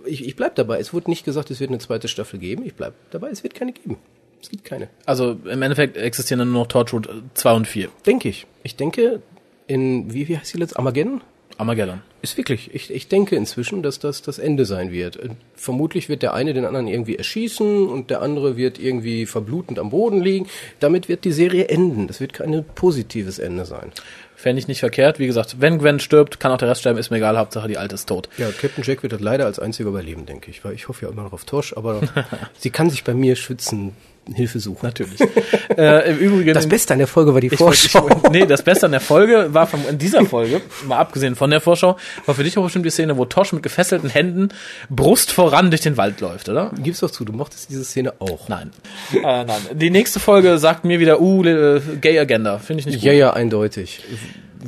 Ich, ich bleib dabei. Es wurde nicht gesagt, es wird eine zweite Staffel geben. Ich bleib dabei, es wird keine geben. Es gibt keine. Also im Endeffekt existieren dann nur noch Torchwood 2 und 4. Denke ich. Ich denke, in, wie, wie heißt die letzte? Armageddon? Armageddon. Ist wirklich. Ich, ich denke inzwischen, dass das das Ende sein wird. Äh, Vermutlich wird der eine den anderen irgendwie erschießen und der andere wird irgendwie verblutend am Boden liegen. Damit wird die Serie enden. Das wird kein positives Ende sein. Fände ich nicht verkehrt. Wie gesagt, wenn Gwen stirbt, kann auch der Rest sterben, ist mir egal, Hauptsache die Alte ist tot. Ja, Captain Jack wird das leider als einziger überleben, denke ich. Weil ich hoffe ja immer noch auf Tosh, aber [laughs] sie kann sich bei mir schützen, Hilfe suchen. Natürlich. äh, Im Übrigen. Das Beste an der Folge war die Vorschau. Ich, nee, das Beste an der Folge war von, in dieser Folge, mal abgesehen von der Vorschau, war für dich auch bestimmt die Szene, wo Tosh mit gefesselten Händen Brust voran durch den Wald läuft, oder? Gib's doch zu, du mochtest diese Szene auch. Nein. äh, nein. Die nächste Folge sagt mir wieder, uh, äh, Gay Agenda. Finde ich nicht gut. Ja, ja, eindeutig.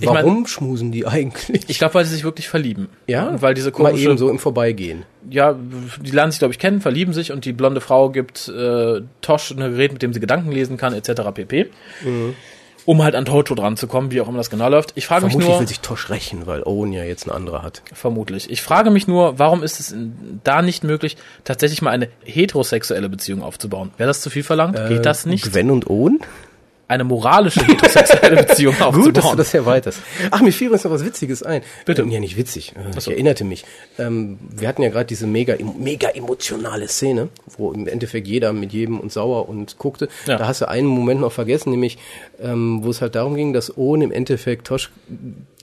Ich mein- Warum schmusen die eigentlich? Ich glaube, weil sie sich wirklich verlieben. ja, Und weil diese mal komische, eben so im Vorbeigehen. ja, die lernen sich, glaube ich, kennen, verlieben sich und die blonde Frau gibt äh, Tosh ein Gerät, mit dem sie Gedanken lesen kann, etc. pp. Um halt an Toto dran zu kommen, wie auch immer das genau läuft. Ich frage mich Vermutlich nur, will sich Tosh rächen, weil Owen ja jetzt eine andere hat. vermutlich. Ich frage mich nur, warum ist es da nicht möglich, tatsächlich mal eine heterosexuelle Beziehung aufzubauen? Wäre das zu viel verlangt? Geht das nicht? Äh, Gwen und Owen? Eine moralische heterosexuelle [laughs] Beziehung aufzubauen? Gut, dass du das erweiterst. Ach, mir fiel übrigens noch was Witziges ein. Bitte. Ähm, ja, nicht witzig. Äh, Ich erinnerte mich. Ähm, wir hatten ja gerade diese mega, mega emotionale Szene, wo im Endeffekt jeder mit jedem und sauer und guckte. Ja. Da hast du einen Moment noch vergessen, nämlich ähm, wo es halt darum ging, dass Owen im Endeffekt Tosh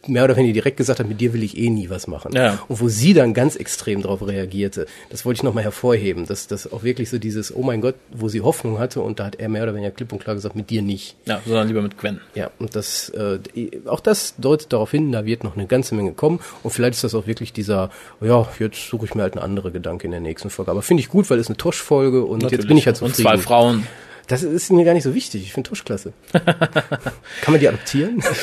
mehr oder weniger direkt gesagt hat, mit dir will ich eh nie was machen. Ja. Und wo sie dann ganz extrem darauf reagierte, das wollte ich nochmal hervorheben, dass das auch wirklich so dieses, oh mein Gott, wo sie Hoffnung hatte und da hat er mehr oder weniger klipp und klar gesagt, mit dir nicht. Ja, sondern lieber mit Gwen. Ja, und das, äh, auch das deutet darauf hin, da wird noch eine ganze Menge kommen und vielleicht ist das auch wirklich dieser, ja, jetzt suche ich mir halt eine andere Gedanke in der nächsten Folge. Aber finde ich gut, weil es eine Tosch-Folge und jetzt bin ich halt Und zufrieden. zwei Frauen. Das ist mir gar nicht so wichtig. Ich finde Tosch klasse. [laughs] Kann man die adoptieren? [laughs]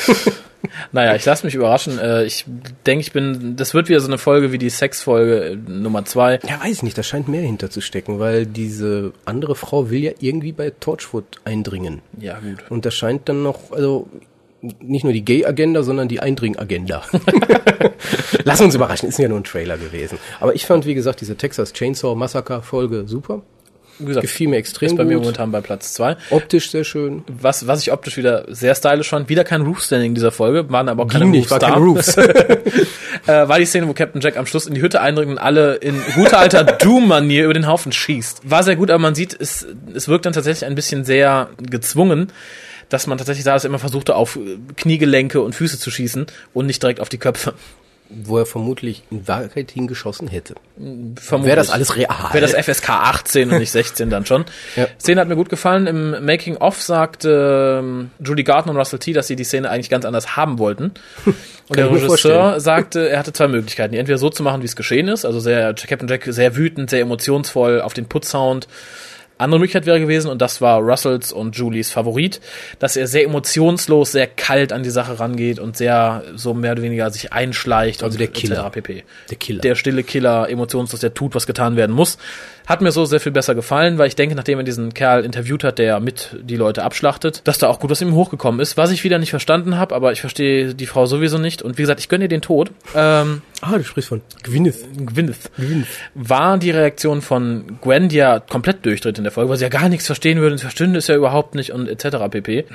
Naja, ich lasse mich überraschen. Äh, Ich denke, ich bin, das wird wieder so eine Folge wie die Sexfolge äh, Nummer zwei. Ja, weiß ich nicht, da scheint mehr hinterzustecken, weil diese andere Frau will ja irgendwie bei Torchwood eindringen. Ja, gut. Und da scheint dann noch, also nicht nur die Gay-Agenda, sondern die Eindring-Agenda. [laughs] Lass uns überraschen, ist ja nur ein Trailer gewesen. Aber ich fand, wie gesagt, diese Texas Chainsaw Massacre-Folge super. Wie gesagt, Gefiel mir extrem ist bei mir gut. momentan bei Platz zwei. Optisch sehr schön. Was, was ich optisch wieder sehr stylisch fand, wieder kein Roof-Standing in dieser Folge, waren aber auch keine nicht, war Roofs kein da. Roofs. [laughs] äh, war die Szene, wo Captain Jack am Schluss in die Hütte eindringt und alle in guter alter [laughs] Doom-Manier über den Haufen schießt. War sehr gut, aber man sieht, es, es wirkt dann tatsächlich ein bisschen sehr gezwungen, dass man tatsächlich dass er immer versuchte, auf Kniegelenke und Füße zu schießen und nicht direkt auf die Köpfe. Wo er vermutlich in Wahrheit hingeschossen hätte. Vermutlich. Wäre das alles real? Wäre das FSK 18 und nicht 16 dann schon. [laughs] Ja. Szene hat mir gut gefallen. Im Making-of sagte ähm, Julie Gardner und Russell T., dass sie die Szene eigentlich ganz anders haben wollten. [laughs] Und der Regisseur sagte, er hatte zwei Möglichkeiten. Die entweder so zu machen, wie es geschehen ist, also sehr Captain Jack sehr wütend, sehr emotionsvoll auf den Put-Sound. Andere Möglichkeit wäre gewesen, und das war Russells und Julies Favorit, dass er sehr emotionslos, sehr kalt an die Sache rangeht und sehr so mehr oder weniger sich einschleicht. Also der Killer. pp. Der Killer. Der stille Killer, emotionslos, der tut, was getan werden muss. Hat mir so sehr viel besser gefallen, weil ich denke, nachdem er diesen Kerl interviewt hat, der mit die Leute abschlachtet, dass da auch gut was ihm hochgekommen ist. Was ich wieder nicht verstanden habe, aber ich verstehe die Frau sowieso nicht. Und wie gesagt, ich gönne ihr den Tod. Ähm, ah, du sprichst von Gwyneth. Gwyneth. War die Reaktion von Gwen, die ja komplett durchdreht in der Folge, weil sie ja gar nichts verstehen würde und verstünde es ja überhaupt nicht und etc. pp.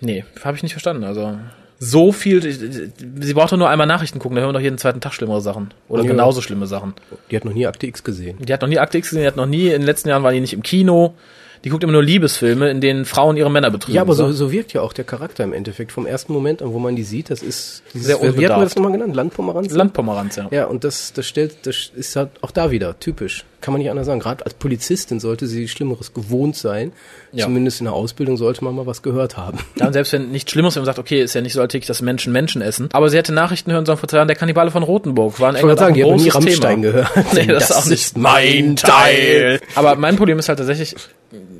Nee, habe ich nicht verstanden. Also so viel, sie braucht doch nur einmal Nachrichten gucken, da hören wir doch jeden zweiten Tag schlimmere Sachen. Oder Ja. genauso schlimme Sachen. Die hat noch nie Akte X gesehen. Die hat noch nie Akte X gesehen, die hat noch nie, in den letzten Jahren war die nicht im Kino. Die guckt immer nur Liebesfilme, in denen Frauen ihre Männer betrügen. Ja, aber so, so wirkt ja auch der Charakter im Endeffekt. Vom ersten Moment an, wo man die sieht, das ist dieses, Sehr wie hat man unbedarft. das nochmal genannt? Landpomeranz? Landpomeranz, ja. Ja, und das, das stellt, das ist halt auch da wieder typisch. Kann man nicht anders sagen. Gerade als Polizistin sollte sie Schlimmeres gewohnt sein. Ja. Zumindest in der Ausbildung sollte man mal was gehört haben. Ja, und selbst wenn nichts Schlimmes, wenn man sagt, okay, ist ja nicht so alltäglich, dass Menschen Menschen essen. Aber sie hätte Nachrichten hören sollen vor zwei Jahren, der Kannibale von Rotenburg. War in Ich wollte England sagen, die ein haben nie großes Rammstein Thema. gehört. [laughs] Nee, das, ist auch nicht ist mein Teil. Aber mein Problem ist halt tatsächlich,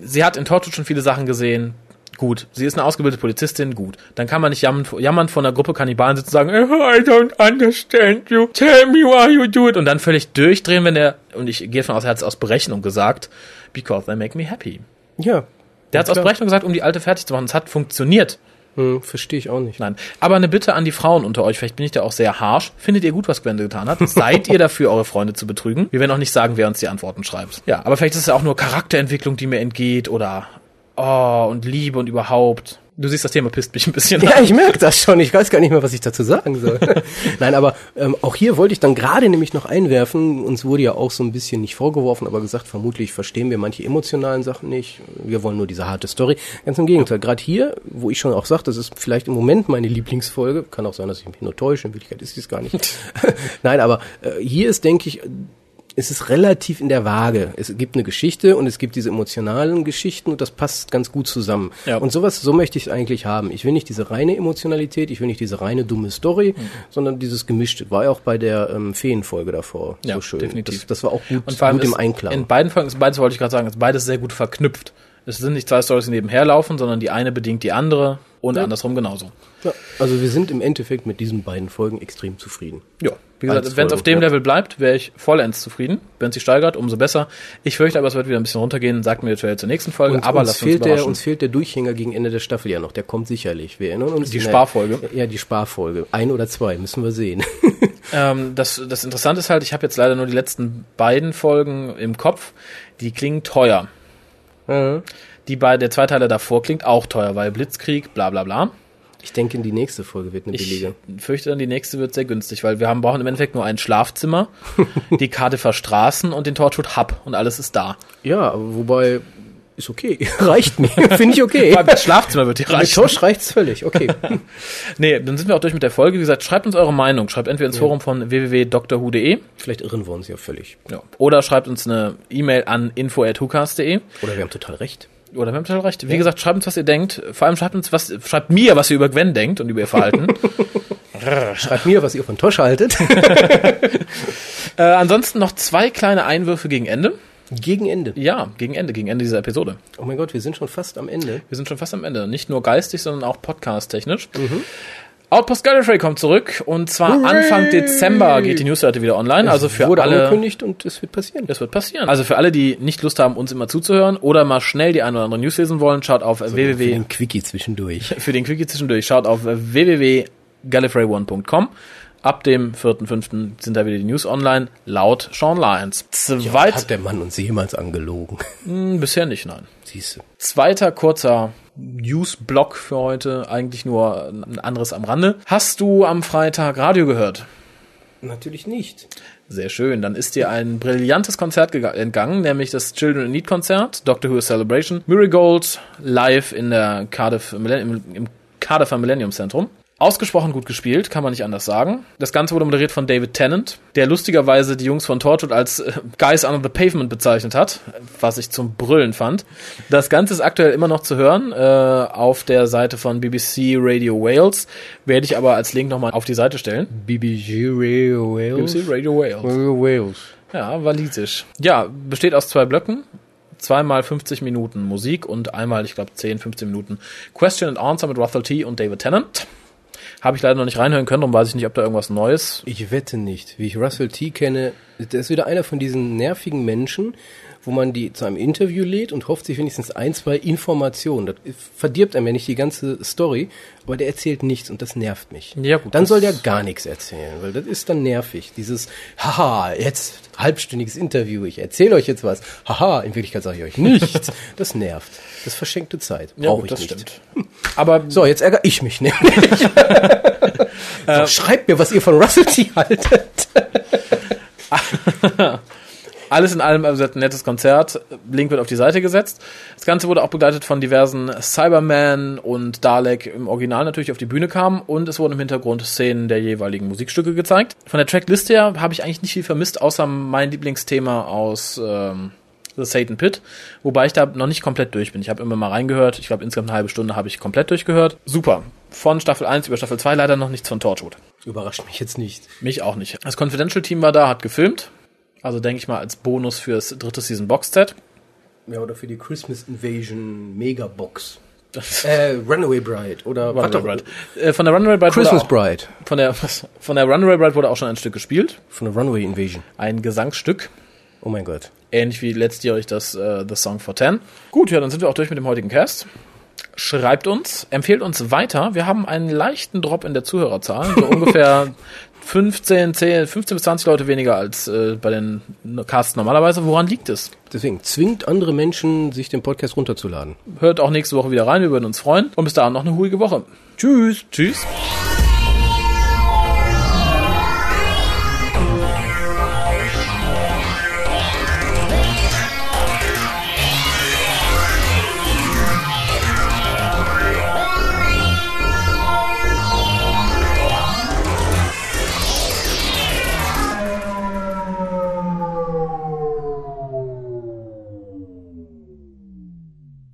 sie hat in Torchwood schon viele Sachen gesehen. Gut, sie ist eine ausgebildete Polizistin, gut. Dann kann man nicht jammern, jammern von einer Gruppe Kannibalen sitzen und sagen, I don't understand you, tell me why you do it. Und dann völlig durchdrehen, wenn er, und ich gehe von aus, er hat es aus Berechnung gesagt, because they make me happy. Ja. Der hat es aus. Berechnung gesagt, um die alte fertig zu machen. Es hat funktioniert. Hm, verstehe ich auch nicht. Nein. Aber eine Bitte an die Frauen unter euch, vielleicht bin ich da auch sehr harsh. Findet ihr gut, was Gwende getan hat? Seid ihr dafür, eure Freunde zu betrügen? Wir werden auch nicht sagen, wer uns die Antworten schreibt. Ja, aber vielleicht ist es ja auch nur Charakterentwicklung, die mir entgeht oder oh, und Liebe und überhaupt. Du siehst, das Thema pisst mich ein bisschen Ja, an. ich merke das schon. Ich weiß gar nicht mehr, was ich dazu sagen soll. [laughs] Nein, aber ähm, auch hier wollte ich dann gerade nämlich noch einwerfen. Uns wurde ja auch so ein bisschen nicht vorgeworfen, aber gesagt, vermutlich verstehen wir manche emotionalen Sachen nicht. Wir wollen nur diese harte Story. Ganz im Gegenteil. Gerade hier, wo ich schon auch sage, das ist vielleicht im Moment meine Lieblingsfolge. Kann auch sein, dass ich mich nur täusche. In Wirklichkeit ist es gar nicht. [laughs] Nein, aber äh, hier ist, denke ich, es ist relativ in der Waage. Es gibt eine Geschichte und es gibt diese emotionalen Geschichten und das passt ganz gut zusammen. Ja. Und sowas, so möchte ich es eigentlich haben. Ich will nicht diese reine Emotionalität, ich will nicht diese reine dumme Story, Mhm. sondern dieses Gemischte. War ja auch bei der ähm, Feenfolge davor Ja, so schön. definitiv. Das, das war auch gut, Und vor allem gut im Einklang. in beiden Folgen, ist beides wollte ich gerade sagen, ist beides sehr gut verknüpft. Es sind nicht zwei Stories, die nebenher laufen, sondern die eine bedingt die andere und Ja. andersrum genauso. ja, also wir sind im Endeffekt mit diesen beiden Folgen extrem zufrieden. Ja, wie gesagt, wenn es auf dem. Level bleibt, wäre ich vollends zufrieden. Wenn es sich steigert, umso besser. Ich fürchte aber, es wird wieder ein bisschen runtergehen. Sagt mir der Trailer zur nächsten Folge, Und aber uns lasst uns fehlt der, überraschen. uns fehlt der Durchhänger gegen Ende der Staffel ja noch. Der kommt sicherlich. Wir erinnern uns. Die der- Sparfolge. Ja, die Sparfolge. Ein oder zwei, müssen wir sehen. [laughs] Ähm, das, das Interessante ist halt, ich habe jetzt leider nur die letzten beiden Folgen im Kopf. Die klingen teuer. Ja. Die bei der Zweiteiler davor klingt auch teuer, weil Blitzkrieg, bla bla bla. Ich denke, die nächste Folge wird eine Ich billige. fürchte dann, die nächste wird sehr günstig, weil wir haben, brauchen im Endeffekt nur ein Schlafzimmer, [laughs] die Karte Straßen und den Torchwood Hub und alles ist da. Ja, aber wobei ist okay. [laughs] Reicht mir. [laughs] Finde ich okay. Vor allem das Schlafzimmer wird dir Mit reichen. Tosch reicht's völlig. Okay. Nee, dann sind wir auch durch mit der Folge. Wie gesagt, schreibt uns eure Meinung. Schreibt entweder ins Forum von www.drwho.de Vielleicht irren wir uns ja völlig. ja. oder schreibt uns eine E-Mail an info.hucast.de Oder wir haben total recht. Oder wir haben total recht. Wie gesagt, schreibt uns, was ihr denkt. Vor allem schreibt uns, was, schreibt mir, was ihr über Gwen denkt und über ihr Verhalten. [laughs] Schreibt mir, was ihr von Tosch haltet. [laughs] äh, ansonsten noch zwei kleine Einwürfe gegen Ende. Gegen Ende. Ja, gegen Ende, gegen Ende dieser Episode. Oh mein Gott, wir sind schon fast am Ende. Wir sind schon fast am Ende. Nicht nur geistig, sondern auch podcast-technisch. Outpost Gallifrey kommt zurück und zwar Hooray! Anfang Dezember geht die Newsseite wieder online. Also für Wurde alle. angekündigt und es wird passieren. Das wird passieren. Also für alle, die nicht Lust haben, uns immer zuzuhören oder mal schnell die ein oder andere News lesen wollen, schaut auf Für www. den Quickie zwischendurch. [laughs] Für den Quickie zwischendurch, schaut auf www.gallifrey1.com. Ab dem 4.5. sind da wieder die News online, laut Sean Lyons. Zweit, Hat der Mann uns jemals angelogen? [laughs] Hm, bisher nicht, nein. Siehste. Zweiter kurzer News-Block für heute, eigentlich nur ein anderes am Rande. Hast du am Freitag Radio gehört? Natürlich nicht. Sehr schön. Dann ist dir ein brillantes Konzert entgangen, nämlich das Children in Need Konzert, Doctor Who Celebration, Marigold live in der Cardiff, im Cardiffer Millennium Zentrum. Ausgesprochen gut gespielt, kann man nicht anders sagen. Das Ganze wurde moderiert von David Tennant, der lustigerweise die Jungs von Torchwood als äh, Guys under the Pavement bezeichnet hat, was ich zum Brüllen fand. Das Ganze ist aktuell immer noch zu hören äh, auf der Seite von BBC Radio Wales, werde ich aber als Link nochmal auf die Seite stellen. BBC Radio Wales. BBC Radio Wales. Radio Wales. Ja, walisisch. Ja, besteht aus zwei Blöcken. Zweimal 50 Minuten Musik und einmal, ich glaube, 10, 15 Minuten Question and Answer mit Russell T. und David Tennant. Habe ich leider noch nicht reinhören können, darum weiß ich nicht, ob da irgendwas Neues. Ich wette nicht. Wie ich Russell T. kenne, der ist wieder einer von diesen nervigen Menschen, wo man die zu einem Interview lädt und hofft sich wenigstens ein, zwei Informationen. Das verdirbt einem ja nicht die ganze Story, aber der erzählt nichts und das nervt mich. Ja, gut, dann das- soll der gar nichts erzählen, weil das ist dann nervig. Dieses, haha, jetzt halbstündiges Interview, ich erzähle euch jetzt was. Haha, in Wirklichkeit sage ich euch nichts. [laughs] Das nervt. Das verschenkte Zeit. Brauche ich nicht. Aber So, jetzt ärgere ich mich nämlich. [laughs] so, schreibt mir, was ihr von Russell T. haltet. [laughs] alles in allem also ein nettes Konzert. Link wird auf die Seite gesetzt. Das Ganze wurde auch begleitet von diversen Cyberman und Dalek im Original natürlich auf die Bühne kamen und es wurden im Hintergrund Szenen der jeweiligen Musikstücke gezeigt. Von der Trackliste her habe ich eigentlich nicht viel vermisst, außer mein Lieblingsthema aus ähm, The Satan Pit, wobei ich da noch nicht komplett durch bin. Ich habe immer mal reingehört. Ich glaube, insgesamt eine halbe Stunde habe ich komplett durchgehört. Super. Von Staffel 1 über Staffel 2 leider noch nichts von Torchwood. Überrascht mich jetzt nicht. Mich auch nicht. Das Confidential-Team war da, hat gefilmt. Also denke ich mal als Bonus fürs dritte Season Box-Set. Ja, oder für die Christmas Invasion Megabox. Äh, Runaway Bride oder Runaway Bride. Äh, von der Runaway Bride Christmas wurde auch, Bride. von der von der Runaway Bride wurde auch schon ein Stück gespielt, Von der Runaway Invasion. ein Gesangsstück, Oh mein Gott. ähnlich wie letztjährig das äh, The Song for Ten. Gut, ja, dann sind wir auch durch mit dem heutigen Cast. Schreibt uns, empfehlt uns weiter. Wir haben einen leichten Drop in der Zuhörerzahl, so [laughs] ungefähr 15, 10, 15 bis 20 Leute weniger als äh, bei den Casts normalerweise. Woran liegt es? Deswegen zwingt andere Menschen, sich den Podcast runterzuladen. Hört auch nächste Woche wieder rein, wir würden uns freuen. Und bis dahin noch eine ruhige Woche. Tschüss. Tschüss.